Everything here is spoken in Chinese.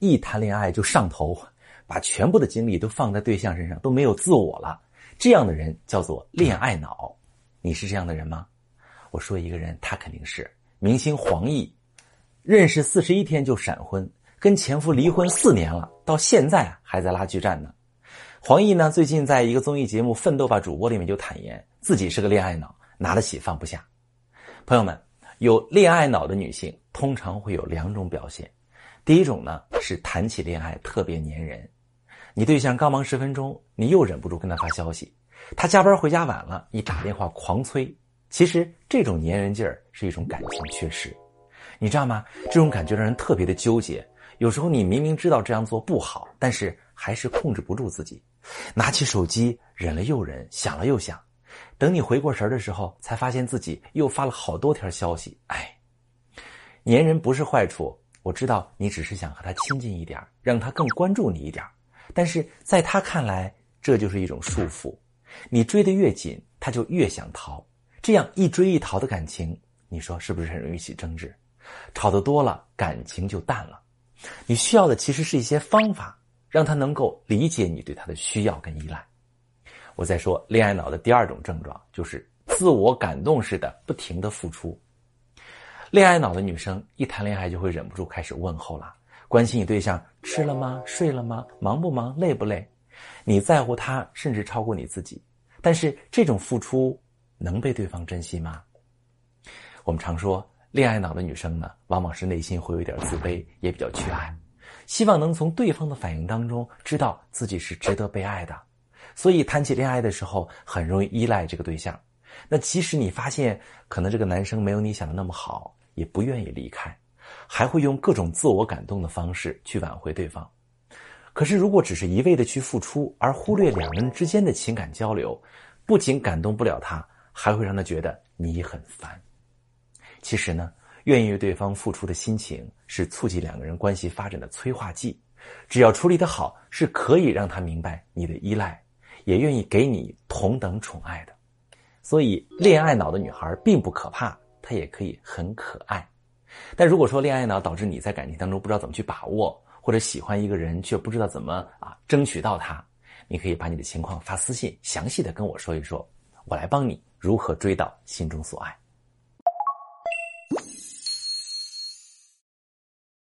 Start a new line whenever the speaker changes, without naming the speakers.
一谈恋爱就上头，把全部的精力都放在对象身上，都没有自我了。这样的人叫做恋爱脑。你是这样的人吗？我说一个人，他肯定是明星黄奕，认识四十一天就闪婚，跟前夫离婚四年了，到现在还在拉锯战呢。黄奕呢，最近在一个综艺节目《奋斗吧主播》里面就坦言自己是个恋爱脑，拿得起放不下。朋友们，有恋爱脑的女性通常会有两种表现。第一种呢是谈起恋爱特别粘人，你对象刚忙十分钟，你又忍不住跟他发消息；他加班回家晚了，你打电话狂催。其实这种粘人劲儿是一种感情缺失，你知道吗？这种感觉让人特别的纠结。有时候你明明知道这样做不好，但是还是控制不住自己，拿起手机忍了又忍，想了又想，等你回过神儿的时候，才发现自己又发了好多条消息。哎，粘人不是坏处。我知道你只是想和他亲近一点，让他更关注你一点，但是在他看来，这就是一种束缚。你追得越紧，他就越想逃。这样一追一逃的感情，你说是不是很容易起争执？吵得多了，感情就淡了。你需要的其实是一些方法，让他能够理解你对他的需要跟依赖。我再说，恋爱脑的第二种症状就是自我感动式的不停的付出。恋爱脑的女生一谈恋爱就会忍不住开始问候了，关心你对象吃了吗？睡了吗？忙不忙？累不累？你在乎他，甚至超过你自己。但是这种付出能被对方珍惜吗？我们常说，恋爱脑的女生呢，往往是内心会有一点自卑，也比较缺爱，希望能从对方的反应当中知道自己是值得被爱的，所以谈起恋爱的时候很容易依赖这个对象。那即使你发现可能这个男生没有你想的那么好。也不愿意离开，还会用各种自我感动的方式去挽回对方。可是，如果只是一味的去付出，而忽略两人之间的情感交流，不仅感动不了他，还会让他觉得你很烦。其实呢，愿意为对方付出的心情是促进两个人关系发展的催化剂。只要处理得好，是可以让他明白你的依赖，也愿意给你同等宠爱的。所以，恋爱脑的女孩并不可怕。他也可以很可爱，但如果说恋爱脑导致你在感情当中不知道怎么去把握，或者喜欢一个人却不知道怎么啊争取到他，你可以把你的情况发私信，详细的跟我说一说，我来帮你如何追到心中所爱。